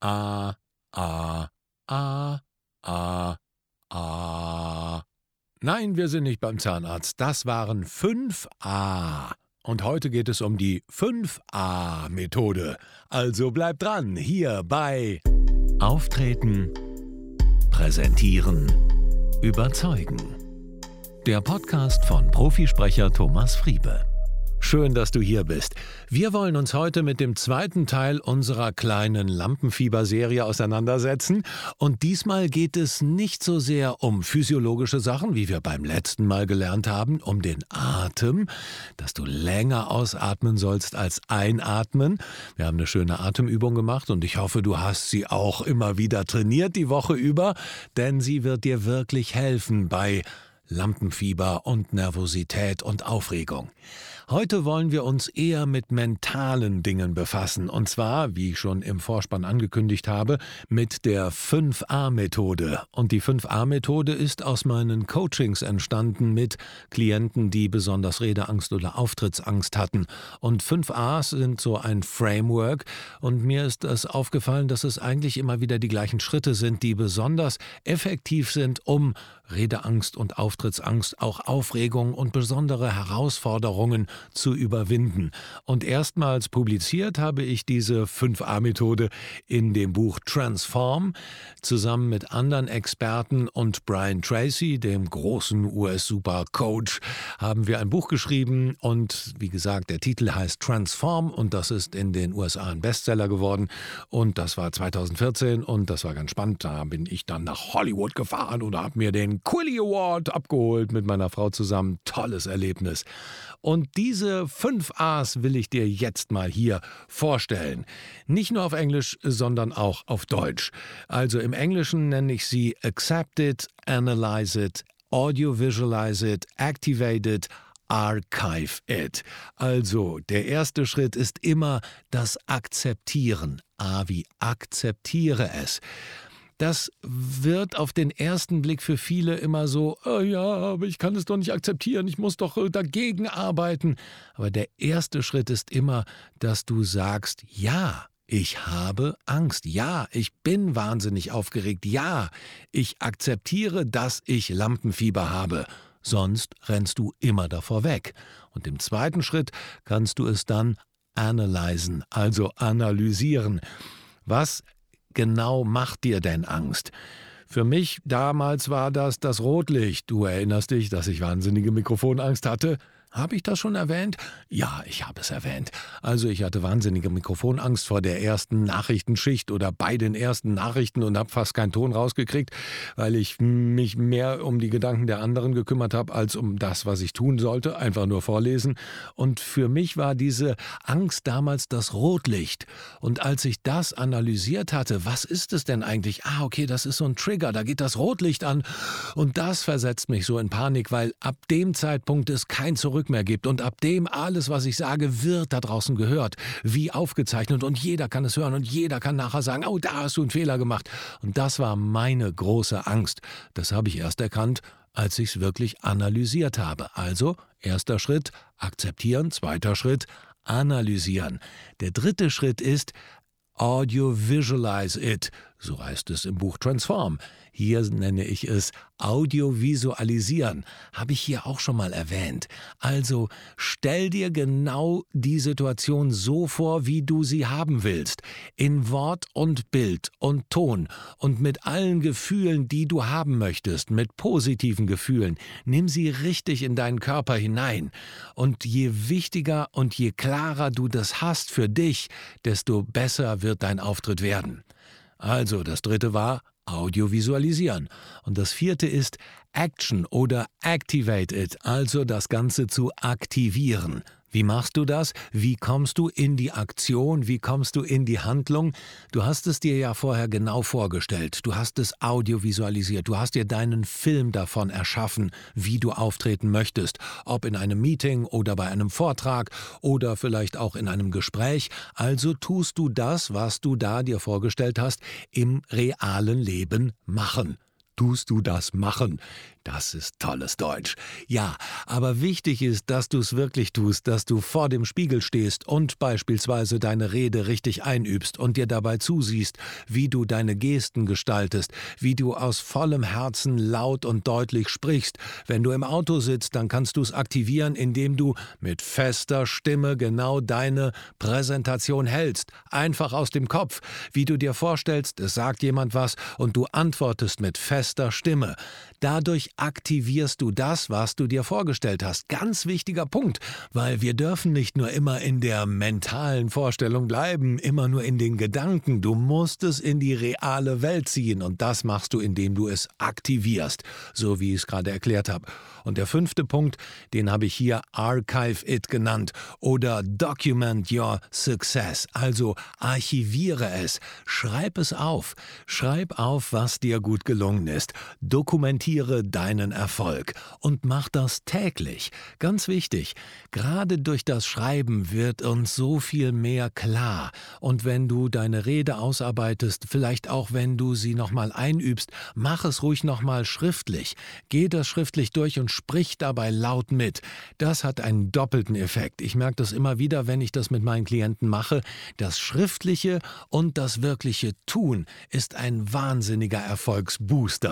A, A, A, A, A. Nein, wir sind nicht beim Zahnarzt. Das waren 5a. Und heute geht es um die 5a-Methode. Also bleibt dran, hier bei Auftreten, Präsentieren, Überzeugen. Der Podcast von Profisprecher Thomas Friebe. Schön, dass du hier bist. Wir wollen uns heute mit dem zweiten Teil unserer kleinen Lampenfieber-Serie auseinandersetzen. Und diesmal geht es nicht so sehr um physiologische Sachen, wie wir beim letzten Mal gelernt haben, um den Atem, dass du länger ausatmen sollst als einatmen. Wir haben eine schöne Atemübung gemacht und ich hoffe, du hast sie auch immer wieder trainiert die Woche über, denn sie wird dir wirklich helfen bei Lampenfieber und Nervosität und Aufregung. Heute wollen wir uns eher mit mentalen Dingen befassen, und zwar, wie ich schon im Vorspann angekündigt habe, mit der 5a-Methode. Und die 5a-Methode ist aus meinen Coachings entstanden mit Klienten, die besonders Redeangst oder Auftrittsangst hatten. Und 5a's sind so ein Framework, und mir ist es aufgefallen, dass es eigentlich immer wieder die gleichen Schritte sind, die besonders effektiv sind, um Redeangst und Auftrittsangst, auch Aufregung und besondere Herausforderungen zu überwinden. Und erstmals publiziert habe ich diese 5a-Methode in dem Buch Transform. Zusammen mit anderen Experten und Brian Tracy, dem großen US-Super-Coach, haben wir ein Buch geschrieben. Und wie gesagt, der Titel heißt Transform und das ist in den USA ein Bestseller geworden. Und das war 2014 und das war ganz spannend. Da bin ich dann nach Hollywood gefahren und habe mir den Quilly Award abgeholt mit meiner Frau zusammen. Tolles Erlebnis. Und diese fünf A's will ich dir jetzt mal hier vorstellen. Nicht nur auf Englisch, sondern auch auf Deutsch. Also im Englischen nenne ich sie Accept it, Analyze it, Audio Visualize it, Activate it, Archive it. Also, der erste Schritt ist immer das Akzeptieren. A wie akzeptiere es. Das wird auf den ersten Blick für viele immer so, oh ja, aber ich kann es doch nicht akzeptieren, ich muss doch äh, dagegen arbeiten. Aber der erste Schritt ist immer, dass du sagst, ja, ich habe Angst. Ja, ich bin wahnsinnig aufgeregt. Ja, ich akzeptiere, dass ich Lampenfieber habe. Sonst rennst du immer davor weg. Und im zweiten Schritt kannst du es dann analysen, also analysieren. Was genau macht dir denn Angst? Für mich damals war das das Rotlicht. Du erinnerst dich, dass ich wahnsinnige Mikrofonangst hatte? Habe ich das schon erwähnt? Ja, ich habe es erwähnt. Also ich hatte wahnsinnige Mikrofonangst vor der ersten Nachrichtenschicht oder bei den ersten Nachrichten und habe fast keinen Ton rausgekriegt, weil ich mich mehr um die Gedanken der anderen gekümmert habe, als um das, was ich tun sollte, einfach nur vorlesen. Und für mich war diese Angst damals das Rotlicht. Und als ich das analysiert hatte, was ist es denn eigentlich? Ah, okay, das ist so ein Trigger, da geht das Rotlicht an. Und das versetzt mich so in Panik, weil ab dem Zeitpunkt ist kein Zurück zurück mehr gibt und ab dem alles, was ich sage, wird da draußen gehört, wie aufgezeichnet und jeder kann es hören und jeder kann nachher sagen, oh, da hast du einen Fehler gemacht. Und das war meine große Angst. Das habe ich erst erkannt, als ich es wirklich analysiert habe. Also, erster Schritt, akzeptieren, zweiter Schritt, analysieren. Der dritte Schritt ist, Audio Visualize It, so heißt es im Buch Transform. Hier nenne ich es Audiovisualisieren. Habe ich hier auch schon mal erwähnt. Also stell dir genau die Situation so vor, wie du sie haben willst. In Wort und Bild und Ton und mit allen Gefühlen, die du haben möchtest, mit positiven Gefühlen. Nimm sie richtig in deinen Körper hinein. Und je wichtiger und je klarer du das hast für dich, desto besser wird dein Auftritt werden. Also, das dritte war Audiovisualisieren. Und das vierte ist Action oder Activate It, also das Ganze zu aktivieren. Wie machst du das? Wie kommst du in die Aktion? Wie kommst du in die Handlung? Du hast es dir ja vorher genau vorgestellt. Du hast es audiovisualisiert. Du hast dir deinen Film davon erschaffen, wie du auftreten möchtest. Ob in einem Meeting oder bei einem Vortrag oder vielleicht auch in einem Gespräch. Also tust du das, was du da dir vorgestellt hast, im realen Leben machen. Tust du das machen. Das ist tolles Deutsch. Ja, aber wichtig ist, dass du es wirklich tust, dass du vor dem Spiegel stehst und beispielsweise deine Rede richtig einübst und dir dabei zusiehst, wie du deine Gesten gestaltest, wie du aus vollem Herzen laut und deutlich sprichst. Wenn du im Auto sitzt, dann kannst du es aktivieren, indem du mit fester Stimme genau deine Präsentation hältst. Einfach aus dem Kopf, wie du dir vorstellst, es sagt jemand was und du antwortest mit fester Stimme. Dadurch aktivierst du das, was du dir vorgestellt hast. Ganz wichtiger Punkt, weil wir dürfen nicht nur immer in der mentalen Vorstellung bleiben, immer nur in den Gedanken. Du musst es in die reale Welt ziehen und das machst du, indem du es aktivierst, so wie ich es gerade erklärt habe. Und der fünfte Punkt, den habe ich hier Archive It genannt oder Document Your Success, also archiviere es, schreib es auf, schreib auf, was dir gut gelungen ist, dokumentiere deinen Erfolg und mach das täglich. Ganz wichtig, gerade durch das Schreiben wird uns so viel mehr klar und wenn du deine Rede ausarbeitest, vielleicht auch wenn du sie nochmal einübst, mach es ruhig nochmal schriftlich, geh das schriftlich durch und sprich dabei laut mit. Das hat einen doppelten Effekt. Ich merke das immer wieder, wenn ich das mit meinen Klienten mache. Das Schriftliche und das wirkliche Tun ist ein wahnsinniger Erfolgsbooster.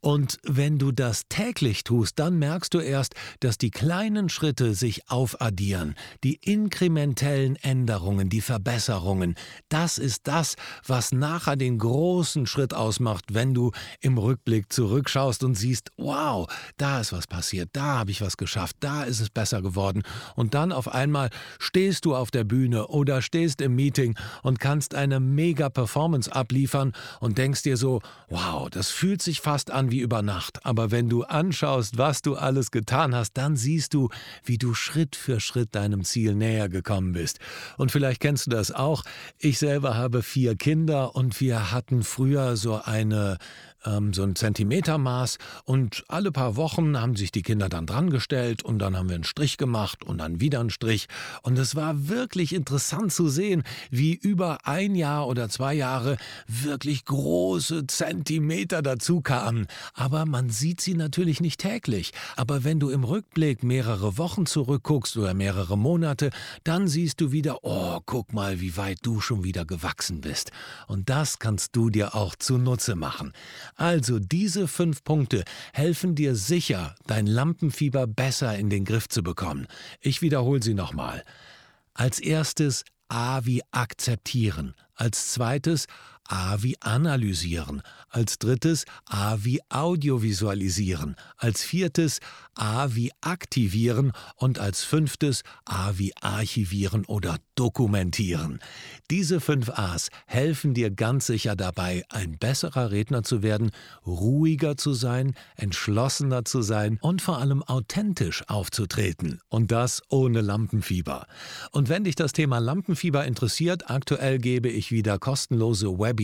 Und wenn du das täglich tust, dann merkst du erst, dass die kleinen Schritte sich aufaddieren, die inkrementellen Änderungen, die Verbesserungen. Das ist das, was nachher den großen Schritt ausmacht, wenn du im Rückblick zurückschaust und siehst, wow, da ist was passiert passiert, da habe ich was geschafft, da ist es besser geworden. Und dann auf einmal stehst du auf der Bühne oder stehst im Meeting und kannst eine mega Performance abliefern und denkst dir so, wow, das fühlt sich fast an wie über Nacht. Aber wenn du anschaust, was du alles getan hast, dann siehst du, wie du Schritt für Schritt deinem Ziel näher gekommen bist. Und vielleicht kennst du das auch. Ich selber habe vier Kinder und wir hatten früher so eine ähm, so ein Zentimetermaß und alle paar Wochen haben sich die Kinder dann dran gestellt und dann haben wir einen Strich gemacht und dann wieder einen Strich und es war wirklich interessant zu sehen, wie über ein Jahr oder zwei Jahre wirklich große Zentimeter dazu kamen. Aber man sieht sie natürlich nicht täglich. Aber wenn du im Rückblick mehrere Wochen zurückguckst oder mehrere Monate, dann siehst du wieder, oh, guck mal, wie weit du schon wieder gewachsen bist. Und das kannst du dir auch zunutze machen. Also diese fünf Punkte helfen dir sicher, dein Lampenfieber besser in den Griff zu bekommen. Ich wiederhole sie nochmal. Als erstes A wie akzeptieren. Als zweites A wie analysieren. Als drittes A wie audiovisualisieren. Als viertes A wie aktivieren. Und als fünftes A wie archivieren oder dokumentieren. Diese fünf A's helfen dir ganz sicher dabei, ein besserer Redner zu werden, ruhiger zu sein, entschlossener zu sein und vor allem authentisch aufzutreten. Und das ohne Lampenfieber. Und wenn dich das Thema Lampenfieber interessiert, aktuell gebe ich wieder kostenlose Webinare.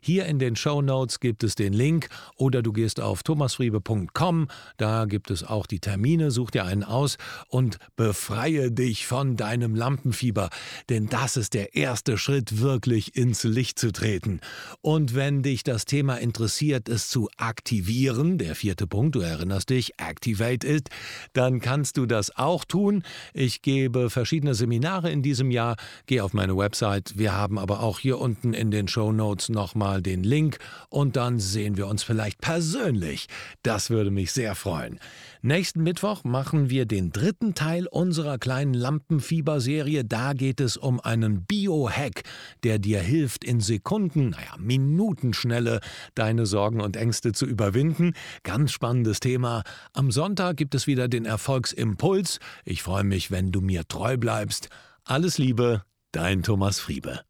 Hier in den Show Notes gibt es den Link oder du gehst auf thomasfriebe.com. Da gibt es auch die Termine. Such dir einen aus und befreie dich von deinem Lampenfieber. Denn das ist der erste Schritt, wirklich ins Licht zu treten. Und wenn dich das Thema interessiert, es zu aktivieren, der vierte Punkt, du erinnerst dich, Activate It, dann kannst du das auch tun. Ich gebe verschiedene Seminare in diesem Jahr. Geh auf meine Website. Wir haben aber auch hier unten in den Show nochmal den Link und dann sehen wir uns vielleicht persönlich. Das würde mich sehr freuen. Nächsten Mittwoch machen wir den dritten Teil unserer kleinen Lampenfieber-Serie. Da geht es um einen Biohack, der dir hilft, in Sekunden, naja, Minutenschnelle deine Sorgen und Ängste zu überwinden. Ganz spannendes Thema. Am Sonntag gibt es wieder den Erfolgsimpuls. Ich freue mich, wenn du mir treu bleibst. Alles Liebe, dein Thomas Friebe.